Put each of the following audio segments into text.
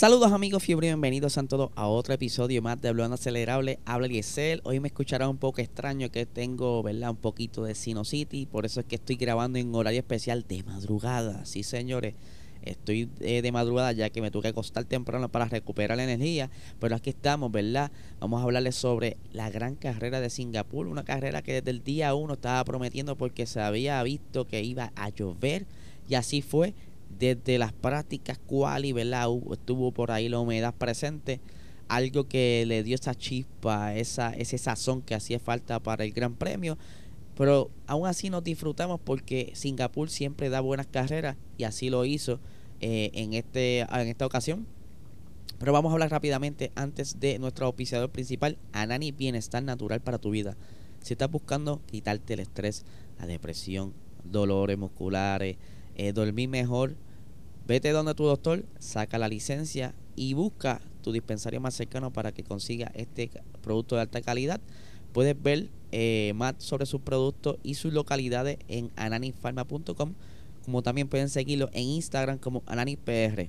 Saludos amigos fiebre, bienvenidos a todos a otro episodio más de Hablando Acelerable. Habla Eliezer. Hoy me escuchará un poco extraño que tengo, ¿verdad? Un poquito de City. Por eso es que estoy grabando en horario especial de madrugada. Sí, señores. Estoy eh, de madrugada ya que me tuve que acostar temprano para recuperar la energía. Pero aquí estamos, ¿verdad? Vamos a hablarles sobre la gran carrera de Singapur. Una carrera que desde el día uno estaba prometiendo porque se había visto que iba a llover. Y así fue desde las prácticas quali, ¿verdad? Estuvo por ahí la humedad presente, algo que le dio esa chispa, esa, ese sazón que hacía falta para el Gran Premio. Pero aún así nos disfrutamos porque Singapur siempre da buenas carreras y así lo hizo eh, en, este, en esta ocasión. Pero vamos a hablar rápidamente antes de nuestro auspiciador principal, Anani Bienestar Natural para tu vida. Si estás buscando quitarte el estrés, la depresión, dolores musculares, eh, dormir mejor, vete donde tu doctor, saca la licencia y busca tu dispensario más cercano para que consiga este producto de alta calidad. Puedes ver eh, más sobre sus productos y sus localidades en ananifarma.com, como también pueden seguirlo en Instagram como AnaniPR.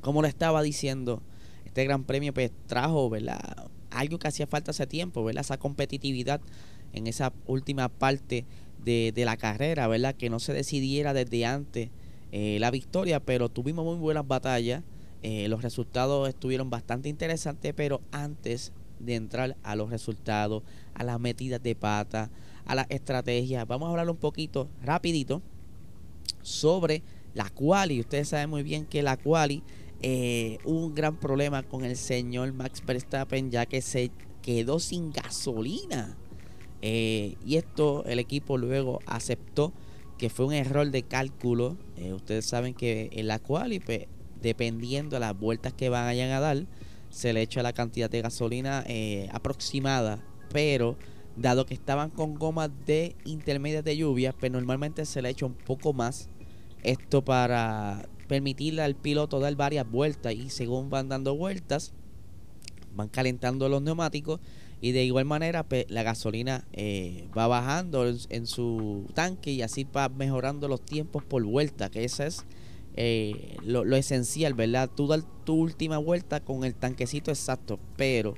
Como le estaba diciendo, este gran premio pues trajo, ¿verdad? Algo que hacía falta hace tiempo, ¿verdad? Esa competitividad en esa última parte de, la carrera, ¿verdad? Que no se decidiera desde antes eh, la victoria, pero tuvimos muy buenas batallas. Eh, los resultados estuvieron bastante interesantes, pero antes de entrar a los resultados, a las metidas de pata, a las estrategias, vamos a hablar un poquito rapidito sobre la quali. Ustedes saben muy bien que la quali eh, hubo un gran problema con el señor Max Verstappen ya que se quedó sin gasolina eh, y esto el equipo luego aceptó que fue un error de cálculo. Eh, ustedes saben que en la cual, pues, dependiendo de las vueltas que vayan a dar, se le echa la cantidad de gasolina eh, aproximada. Pero dado que estaban con gomas de intermedias de lluvia, pues normalmente se le echa un poco más. Esto para permitirle al piloto dar varias vueltas y según van dando vueltas, van calentando los neumáticos y de igual manera pues, la gasolina eh, va bajando en, su tanque y así va mejorando los tiempos por vuelta, que eso es eh, lo, esencial, ¿verdad? Tú das tu última vuelta con el tanquecito exacto, pero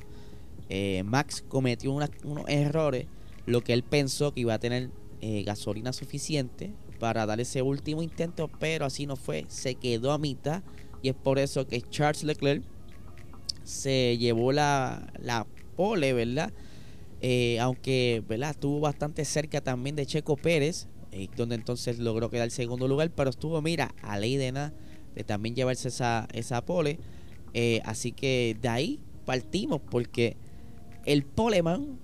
eh, Max cometió unos errores, lo que él pensó que iba a tener gasolina suficiente para dar ese último intento, pero así no fue, se quedó a mitad y es por eso que Charles Leclerc se llevó la pole, ¿verdad? Eh, aunque, ¿verdad? Estuvo bastante cerca también de Checo Pérez, eh, donde entonces logró quedar segundo lugar, pero estuvo, mira, a ley de nada de también llevarse esa, esa pole. Eh, así que de ahí partimos, porque el poleman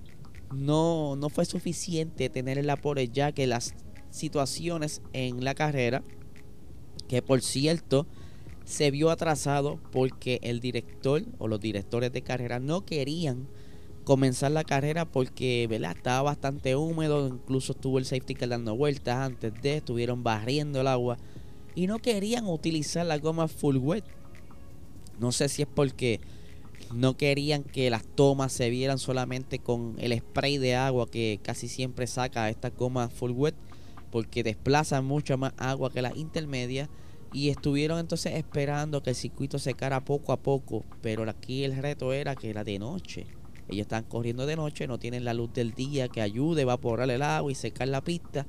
no, no fue suficiente tener la pole, ya que las situaciones en la carrera, que por cierto, se vio atrasado porque el director o los directores de carrera no querían comenzar la carrera porque ¿verdad? estaba bastante húmedo, incluso estuvo el safety car dando vueltas antes de, estuvieron barriendo el agua y no querían utilizar la goma full wet. No sé si es porque no querían que las tomas se vieran solamente con el spray de agua que casi siempre saca esta goma full wet porque desplaza mucho más agua que las intermedias y estuvieron entonces esperando que el circuito secara poco a poco, pero aquí el reto era que era de noche. Ellos están corriendo de noche, no tienen la luz del día que ayude a evaporar el agua y secar la pista.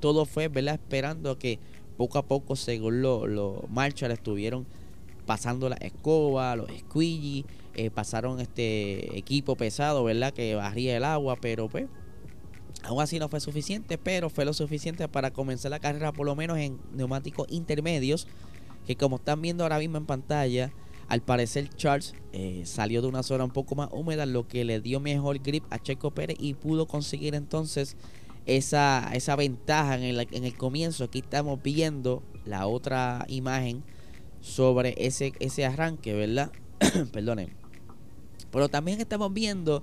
Todo fue, ¿verdad? Esperando que poco a poco, según los lo marchas, estuvieron pasando la escoba, los squeegee, eh, pasaron este equipo pesado, ¿verdad? Que barría el agua, pero pues Aún así no fue suficiente, pero fue lo suficiente para comenzar la carrera por lo menos en neumáticos intermedios, que como están viendo ahora mismo en pantalla, al parecer Charles eh, salió de una zona un poco más húmeda, lo que le dio mejor grip a Checo Pérez y pudo conseguir entonces esa, esa ventaja en el, en el comienzo. Aquí estamos viendo la otra imagen sobre ese, ese arranque, ¿verdad? Perdonen. Pero también estamos viendo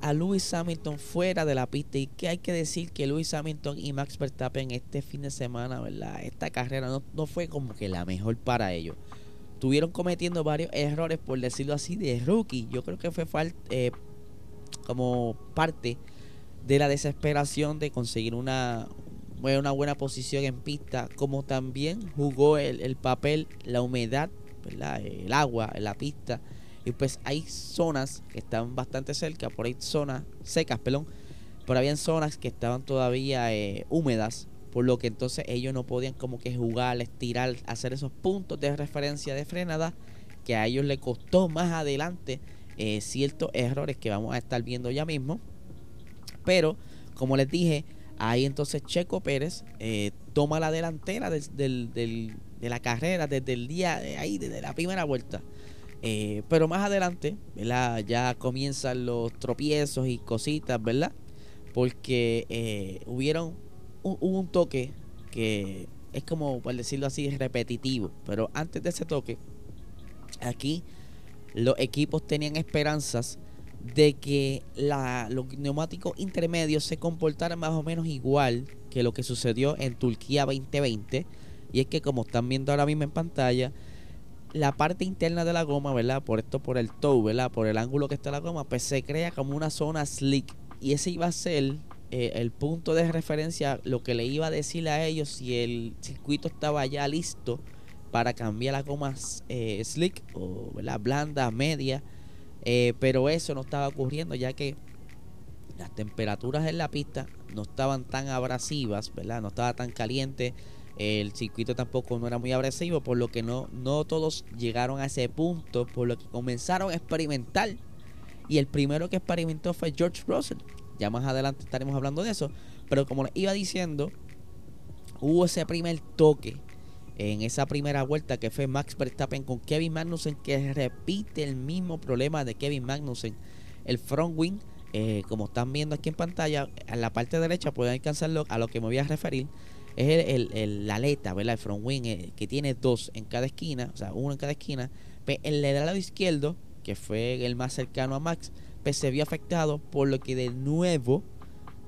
a Lewis Hamilton fuera de la pista. Y que hay que decir que Lewis Hamilton y Max Verstappen este fin de semana, ¿verdad? Esta carrera no, no fue como que la mejor para ellos. Tuvieron cometiendo varios errores, por decirlo así, de rookie. Yo creo que fue eh, como parte de la desesperación de conseguir una, una buena posición en pista. Como también jugó el, el papel, la humedad, el agua la pista y pues hay zonas que están bastante cerca, por ahí zonas secas, perdón. Pero habían zonas que estaban todavía eh, húmedas, por lo que entonces ellos no podían como que jugar, estirar, hacer esos puntos de referencia de frenada que a ellos les costó más adelante eh, ciertos errores que vamos a estar viendo ya mismo. Pero, como les dije, ahí entonces Checo Pérez eh, toma la delantera de la carrera desde el día de ahí, desde la primera vuelta. Eh, pero más adelante, ¿verdad? Ya comienzan los tropiezos y cositas, ¿verdad? Porque hubieron un, un toque que es como, por decirlo así, repetitivo. Pero antes de ese toque, aquí los equipos tenían esperanzas de que la, los neumáticos intermedios se comportaran más o menos igual que lo que sucedió en Turquía 2020. Y es que como están viendo ahora mismo en pantalla, la parte interna de la goma, ¿verdad? Por esto, por el toe, ¿verdad? Por el ángulo que está la goma, pues se crea como una zona slick. Y ese iba a ser eh, el punto de referencia, lo que le iba a decir a ellos si el circuito estaba ya listo para cambiar la goma eh, slick o ¿verdad? blanda, media. Eh, pero eso no estaba ocurriendo ya que las temperaturas en la pista no estaban tan abrasivas, ¿verdad? No estaba tan caliente el circuito tampoco no era muy agresivo, por lo que no, no todos llegaron a ese punto, por lo que comenzaron a experimentar. Y el primero que experimentó fue George Russell. Ya más adelante estaremos hablando de eso. Pero como les iba diciendo, hubo ese primer toque en esa primera vuelta que fue Max Verstappen con Kevin Magnussen, que repite el mismo problema de Kevin Magnussen. El front wing, eh, como están viendo aquí en pantalla, en la parte derecha pueden alcanzarlo a lo que me voy a referir es el, el, la aleta, ¿verdad? El front wing, eh, que tiene dos en cada esquina, o sea, uno en cada esquina. Pues el del lado izquierdo, que fue el más cercano a Max, pues se vio afectado, por lo que de nuevo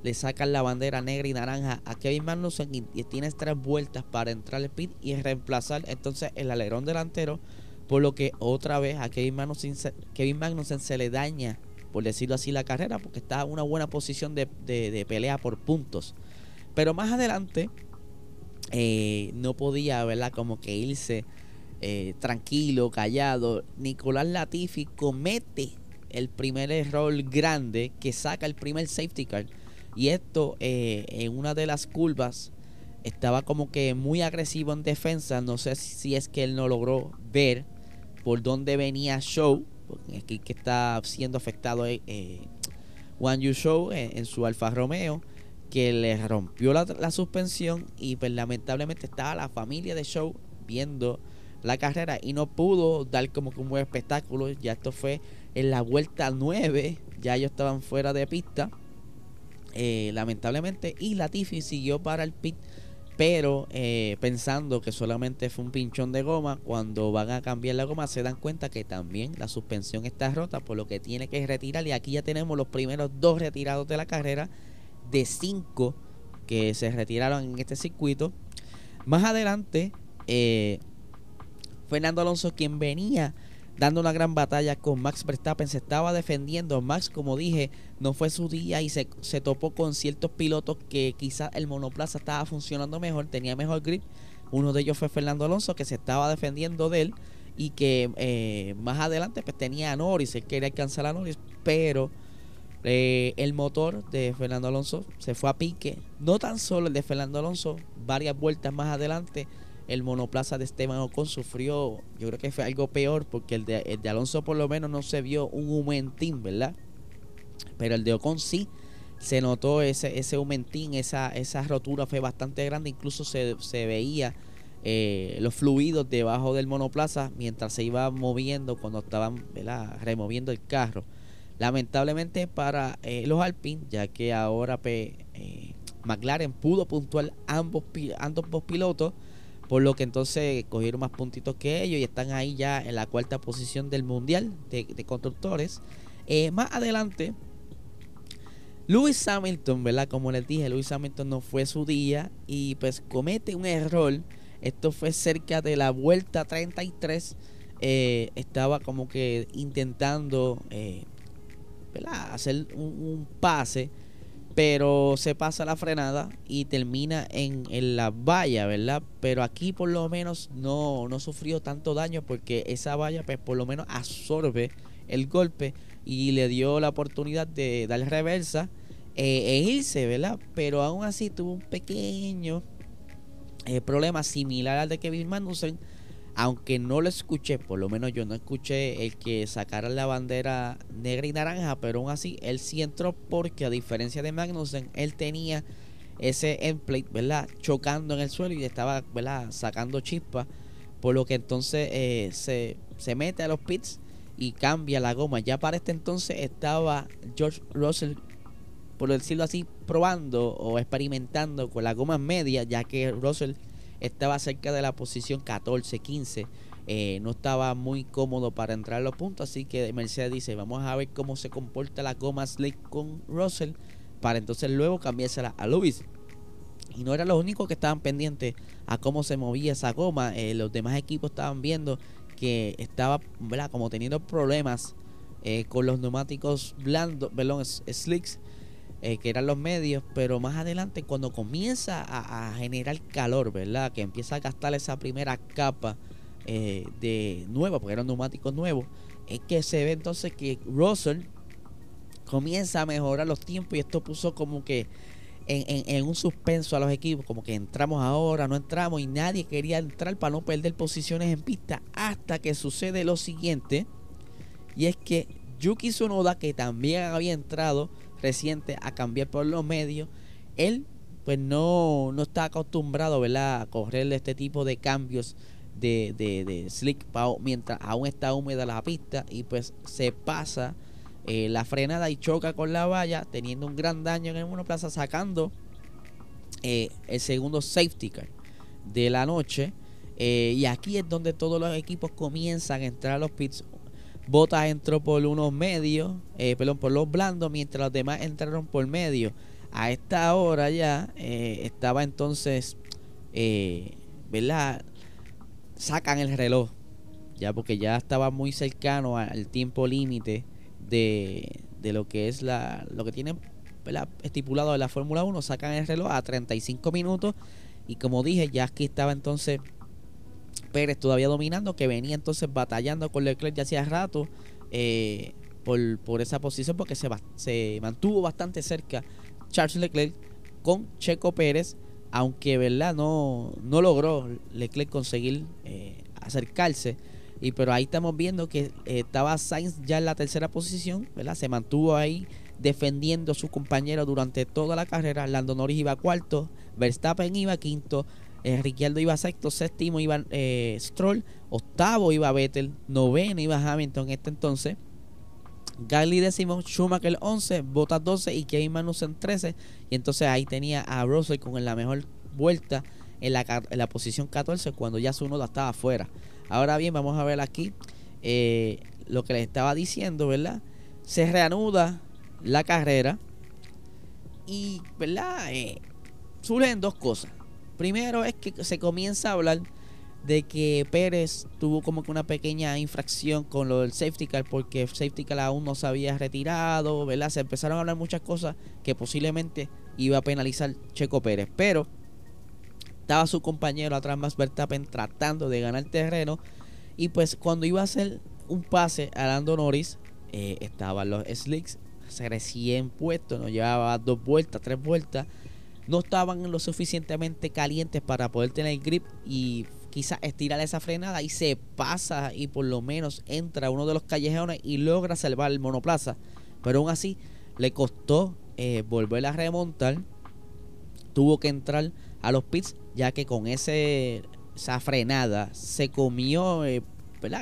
le sacan la bandera negra y naranja a Kevin Magnussen y, tienes tres vueltas para entrar al pit y reemplazar entonces el alerón delantero, por lo que otra vez a Kevin Magnussen, Kevin Magnussen se le daña, por decirlo así, la carrera, porque está en una buena posición de pelea por puntos. Pero más adelante, eh, no podía, ¿verdad? Como que irse eh, tranquilo, callado. Nicolás Latifi comete el primer error grande que saca el primer safety car. Y esto eh, en una de las curvas estaba como que muy agresivo en defensa. No sé si es que él no logró ver por dónde venía Show. Aquí que está siendo afectado eh, One You Show en su Alfa Romeo que le rompió la, suspensión y pues lamentablemente estaba la familia de Show viendo la carrera y no pudo dar como que un buen espectáculo. Ya esto fue en la vuelta 9, ya ellos estaban fuera de pista, eh, lamentablemente, y Latifi siguió para el pit, pero eh, pensando que solamente fue un pinchón de goma, cuando van a cambiar la goma se dan cuenta que también la suspensión está rota, por lo que tiene que retirar y aquí ya tenemos los primeros dos retirados de la carrera de cinco que se retiraron en este circuito. Más adelante, eh, Fernando Alonso, quien venía dando una gran batalla con Max Verstappen, se estaba defendiendo. Max, como dije, no fue su día y se, topó con ciertos pilotos que quizás el monoplaza estaba funcionando mejor, tenía mejor grip. Uno de ellos fue Fernando Alonso, que se estaba defendiendo de él y que eh, más adelante pues tenía a Norris, él quería alcanzar a Norris, pero eh, el motor de Fernando Alonso se fue a pique. No tan solo el de Fernando Alonso, varias vueltas más adelante, el monoplaza de Esteban Ocon sufrió, yo creo que fue algo peor, porque el de, Alonso por lo menos no se vio un humentín, ¿verdad? Pero el de Ocon sí se notó ese, ese humentín, esa, rotura fue bastante grande, incluso se, veía eh, los fluidos debajo del monoplaza mientras se iba moviendo cuando estaban removiendo el carro. Lamentablemente para eh, los Alpine, ya que ahora eh, McLaren pudo puntuar ambos, ambos pilotos, por lo que entonces cogieron más puntitos que ellos y están ahí ya en la cuarta posición del mundial de, constructores. Eh, más adelante, Lewis Hamilton, ¿verdad? Como les dije, Lewis Hamilton no fue su día y pues comete un error. Esto fue cerca de la vuelta 33. Eh, estaba como que intentando eh, hacer un, pase, pero se pasa la frenada y termina en, la valla, ¿verdad? Pero aquí por lo menos no, no sufrió tanto daño porque esa valla pues por lo menos absorbe el golpe y le dio la oportunidad de dar reversa eh, e irse, ¿verdad? Pero aún así tuvo un pequeño eh, problema similar al de Kevin Magnussen aunque no lo escuché, por lo menos yo no escuché el que sacara la bandera negra y naranja, pero aún así él sí entró porque a diferencia de Magnussen, él tenía ese endplate, ¿verdad? Chocando en el suelo y estaba, ¿verdad? Sacando chispas, por lo que entonces eh, se, se mete a los pits y cambia la goma. Ya para este entonces estaba George Russell, por decirlo así, probando o experimentando con la goma media, ya que Russell estaba cerca de la posición 14-15. Eh, no estaba muy cómodo para entrar a los puntos, así que Mercedes dice, vamos a ver cómo se comporta la goma slick con Russell para entonces luego cambiársela a Lewis. Y no era lo único que estaban pendientes a cómo se movía esa goma. Eh, los demás equipos estaban viendo que estaba como teniendo problemas eh, con los neumáticos blandos, perdón, slicks eh, que eran los medios, pero más adelante cuando comienza a, generar calor, ¿verdad? Que empieza a gastar esa primera capa eh, de nueva, porque eran neumáticos nuevos, es que se ve entonces que Russell comienza a mejorar los tiempos y esto puso como que en, en, un suspenso a los equipos, como que entramos ahora, no entramos y nadie quería entrar para no perder posiciones en pista hasta que sucede lo siguiente y es que Yuki Tsunoda que también había entrado reciente a cambiar por los medios, él pues no, no está acostumbrado ¿verdad? a correr este tipo de cambios de, de, slick mientras aún está húmeda la pista y pues se pasa eh, la frenada y choca con la valla teniendo un gran daño en el monoplaza sacando eh, el segundo safety car de la noche eh, y aquí es donde todos los equipos comienzan a entrar a los pits Botas entró por unos medios, eh, perdón, por los blandos, mientras los demás entraron por medio. A esta hora ya eh, estaba entonces, eh, ¿verdad? Sacan el reloj, ya porque ya estaba muy cercano al tiempo límite de, de, lo que es la, lo que tienen estipulado de la Fórmula 1. Sacan el reloj a 35 minutos y como dije, ya aquí estaba entonces Pérez todavía dominando, que venía entonces batallando con Leclerc ya hacía rato eh, por, esa posición, porque se, se mantuvo bastante cerca Charles Leclerc con Checo Pérez, aunque verdad no, no logró Leclerc conseguir eh, acercarse. Y pero ahí estamos viendo que eh, estaba Sainz ya en la tercera posición, ¿verdad? Se mantuvo ahí defendiendo a su compañero durante toda la carrera. Lando Norris iba cuarto, Verstappen iba quinto, eh, Ricciardo iba sexto, séptimo iba eh, Stroll, octavo iba Vettel, noveno iba Hamilton este entonces. Gasly décimo, Schumacher 11, Bottas 12 y Kevin Magnussen 13. Y entonces ahí tenía a Russell con la mejor vuelta en la, en posición 14 cuando ya su noda estaba afuera. Ahora bien, vamos a ver aquí eh, lo que les estaba diciendo, ¿verdad? Se reanuda la carrera y, ¿verdad? Eh, surgen dos cosas. Primero es que se comienza a hablar de que Pérez tuvo como que una pequeña infracción con lo del safety car porque safety car aún no se había retirado, ¿verdad? Se empezaron a hablar muchas cosas que posiblemente iba a penalizar Checo Pérez, pero estaba su compañero atrás más Verstappen tratando de ganar terreno y pues cuando iba a hacer un pase a Lando Norris eh, estaban los slicks recién puestos, no llevaba dos vueltas, tres vueltas no estaban lo suficientemente calientes para poder tener grip y quizás estirar esa frenada y se pasa y por lo menos entra uno de los callejones y logra salvar el monoplaza. Pero aún así le costó eh, volver a remontar. Tuvo que entrar a los pits ya que con ese, esa frenada se comió, eh.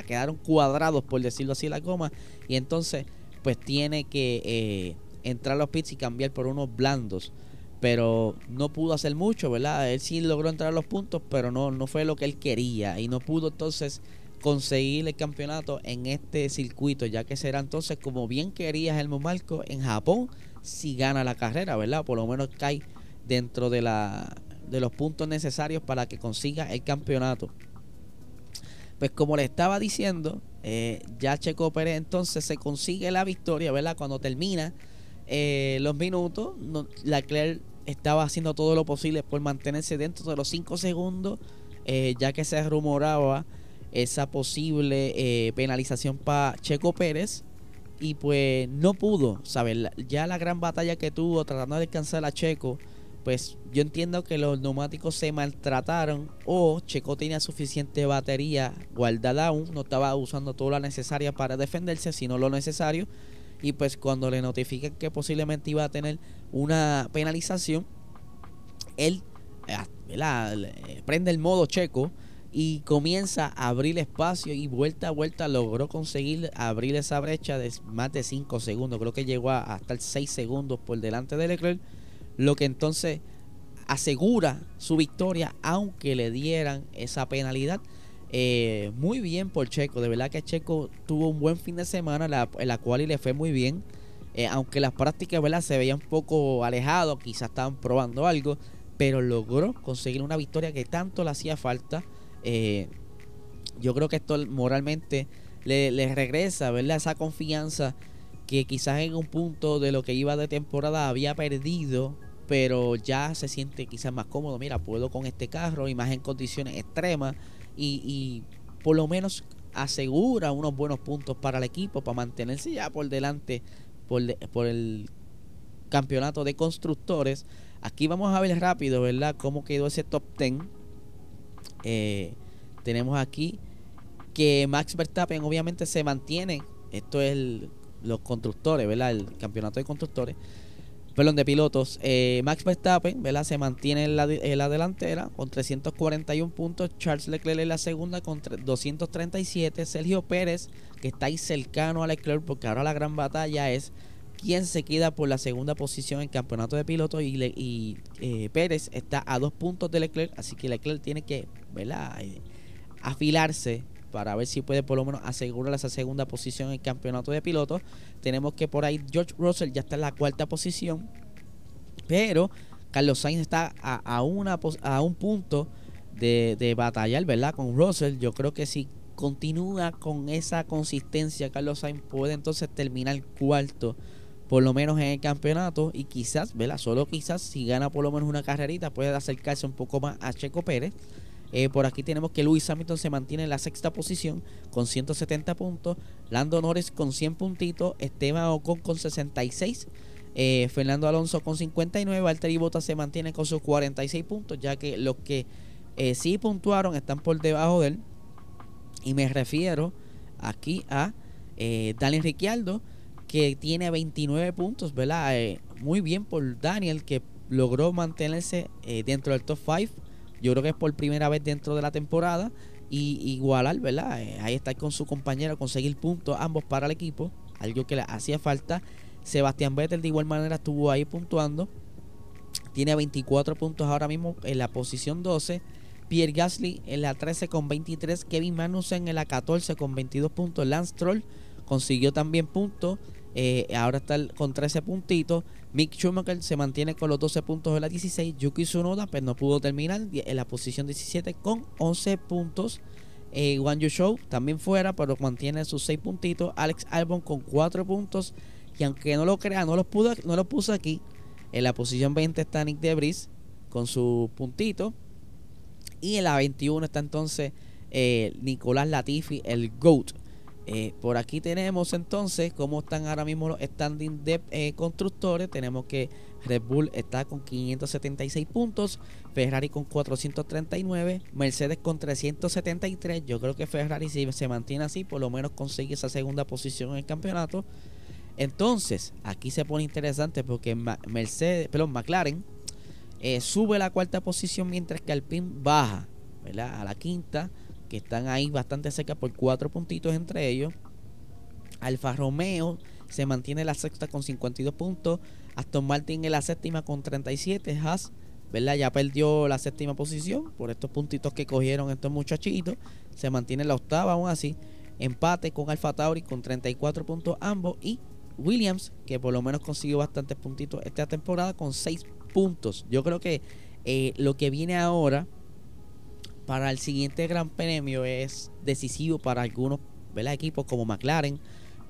Quedaron cuadrados por decirlo así la goma y entonces pues tiene que eh, entrar a los pits y cambiar por unos blandos pero no pudo hacer mucho, ¿verdad? Él sí logró entrar a los puntos, pero no, no fue lo que él quería y no pudo entonces conseguir el campeonato en este circuito, ya que será entonces como bien quería Helmut Marco en Japón si gana la carrera, ¿verdad? Por lo menos cae dentro de, la, de los puntos necesarios para que consiga el campeonato. Pues como le estaba diciendo, eh, ya Checo Pérez entonces se consigue la victoria, ¿verdad? Cuando termina eh, los minutos, la Leclerc estaba haciendo todo lo posible por mantenerse dentro de los 5 segundos, eh, ya que se rumoraba esa posible penalización para Checo Pérez. Y pues no pudo, ¿sabes? Ya la gran batalla que tuvo tratando de descansar a Checo pues yo entiendo que los neumáticos se maltrataron o Checo tenía suficiente batería guardada aún, no estaba usando toda la necesaria para defenderse, sino lo necesario. Y pues cuando le notifican que posiblemente iba a tener una penalización, él eh, prende el modo Checo y comienza a abrir espacio y vuelta a vuelta logró conseguir abrir esa brecha de más de 5 segundos. Creo que llegó a, hasta el 6 segundos por delante de Leclerc lo que entonces asegura su victoria aunque le dieran esa penalidad. Eh, muy bien por Checo, de verdad que Checo tuvo un buen fin de semana la cual le fue muy bien. Eh, aunque las prácticas ¿verdad? se veían un poco alejados, quizás estaban probando algo, pero logró conseguir una victoria que tanto le hacía falta. Eh, yo creo que esto moralmente le, le regresa ¿verdad? esa confianza que quizás en un punto de lo que iba de temporada había perdido pero ya se siente quizás más cómodo. Mira, puedo con este carro y más en condiciones extremas y, por lo menos asegura unos buenos puntos para el equipo para mantenerse ya por delante por, por el campeonato de constructores. Aquí vamos a ver rápido, ¿verdad? Cómo quedó ese top 10. Eh, tenemos aquí que Max Verstappen obviamente se mantiene. Esto es los constructores, ¿verdad? El campeonato de constructores perdón, de pilotos. Eh, Max Verstappen, ¿verdad? Se mantiene en la, delantera con 341 puntos. Charles Leclerc en la segunda con 237. Sergio Pérez, que está ahí cercano a Leclerc, porque ahora la gran batalla es quién se queda por la segunda posición en campeonato de pilotos. Y, eh, Pérez está a dos puntos de Leclerc, así que Leclerc tiene que, ¿verdad? Eh, afilarse para ver si puede por lo menos asegurar esa segunda posición en el campeonato de pilotos. Tenemos que por ahí George Russell ya está en la cuarta posición, pero Carlos Sainz está a, una, a un punto de, de, batallar, ¿verdad? Con Russell. Yo creo que si continúa con esa consistencia, Carlos Sainz puede entonces terminar cuarto, por lo menos en el campeonato. Y quizás, ¿verdad? Solo quizás, si gana por lo menos una carrerita, puede acercarse un poco más a Checo Pérez. Eh, por aquí tenemos que Luis Hamilton se mantiene en la sexta posición con 170 puntos. Lando Norris con 100 puntitos. Esteban Ocon con 66. Eh, Fernando Alonso con 59. Valtteri Bottas se mantiene con sus 46 puntos. Ya que los que eh, sí puntuaron están por debajo de él. Y me refiero aquí a Daniel Ricciardo. Que tiene 29 puntos. ¿Verdad? muy bien por Daniel. Que logró mantenerse dentro del top 5 yo creo que es por primera vez dentro de la temporada. Y igualar, ¿verdad? Eh, ahí está con su compañero, conseguir puntos ambos para el equipo. Algo que le hacía falta. Sebastián Vettel de igual manera estuvo ahí puntuando. Tiene 24 puntos ahora mismo en la posición 12. Pierre Gasly en la 13 con 23. Kevin Magnussen en la 14 con 22 puntos. Lance Troll consiguió también puntos. Eh, ahora está con 13 puntitos. Mick Schumacher se mantiene con los 12 puntos de la 16. Yuki Tsunoda pues no pudo terminar en la posición 17 con 11 puntos. Eh, Yu Show también fuera, pero mantiene sus 6 puntitos. Alex Albon con 4 puntos. Y aunque no lo crea, no los, pudo, no lo puso aquí. En la posición 20 está Nick Debris con su puntito. Y en la 21 está entonces eh, Nicolás Latifi, el GOAT eh, por aquí tenemos entonces cómo están ahora mismo los standing de eh, constructores. Tenemos que Red Bull está con 576 puntos, Ferrari con 439, Mercedes con 373. Yo creo que Ferrari si se mantiene así, por lo menos consigue esa segunda posición en el campeonato. Entonces, aquí se pone interesante porque Mercedes, perdón, McLaren eh, sube la cuarta posición mientras que Alpine baja a la quinta que están ahí bastante cerca por cuatro puntitos entre ellos. Alfa Romeo se mantiene la sexta con 52 puntos. Aston Martin en la séptima con 37. Haas, ¿verdad? Ya perdió la séptima posición por estos puntitos que cogieron estos muchachitos. Se mantiene en la octava aún así. Empate con Alfa Tauri con 34 puntos ambos. Y Williams, que por lo menos consiguió bastantes puntitos esta temporada con 6 puntos. Yo creo que eh, lo que viene ahora para el siguiente Gran Premio es decisivo para algunos equipos como McLaren,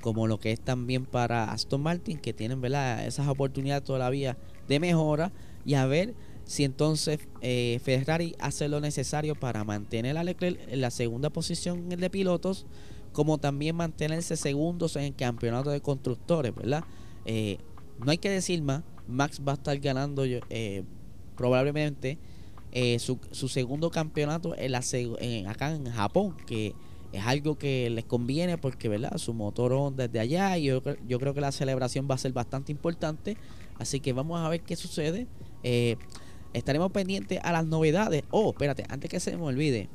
como lo que es también para Aston Martin, que tienen ¿verdad? esas oportunidades todavía de mejora y a ver si entonces eh, Ferrari hace lo necesario para mantener a Leclerc en la segunda posición de pilotos, como también mantenerse segundos en el campeonato de constructores, ¿verdad? Eh, no hay que decir más, Max va a estar ganando eh, probablemente su, su, segundo campeonato en en, acá en Japón, que es algo que les conviene porque, ¿verdad? Su motor desde allá y yo, yo, creo que la celebración va a ser bastante importante. Así que vamos a ver qué sucede. Eh, estaremos pendientes a las novedades. Oh, espérate, antes que se me olvide.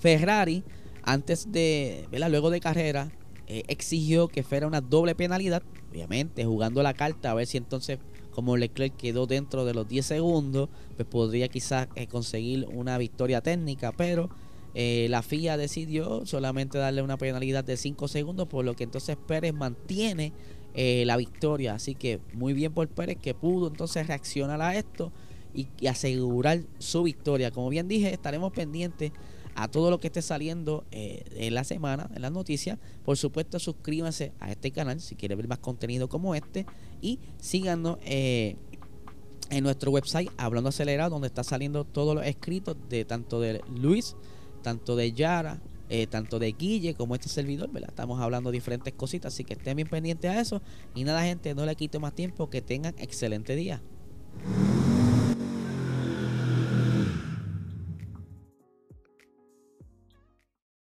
Ferrari, antes de, ¿verdad? Luego de carrera, eh, exigió que fuera una doble penalidad. Obviamente, jugando la carta a ver si entonces como Leclerc quedó dentro de los 10 segundos, pues podría quizás eh, conseguir una victoria técnica, pero eh, la FIA decidió solamente darle una penalidad de 5 segundos, por lo que entonces Pérez mantiene eh, la victoria. Así que muy bien por Pérez que pudo entonces reaccionar a esto y, asegurar su victoria. Como bien dije, estaremos pendientes a todo lo que esté saliendo eh, en la semana, en las noticias. Por supuesto, suscríbanse a este canal si quieren ver más contenido como este y síganos en nuestro website Hablando Acelerado, donde está saliendo todos los escritos de tanto de Luis tanto de Yara, eh, tanto de Guille como este servidor. Estamos hablando de diferentes cositas, así que estén bien pendientes a eso. Y nada, gente, no le quito más tiempo, que tengan excelente día.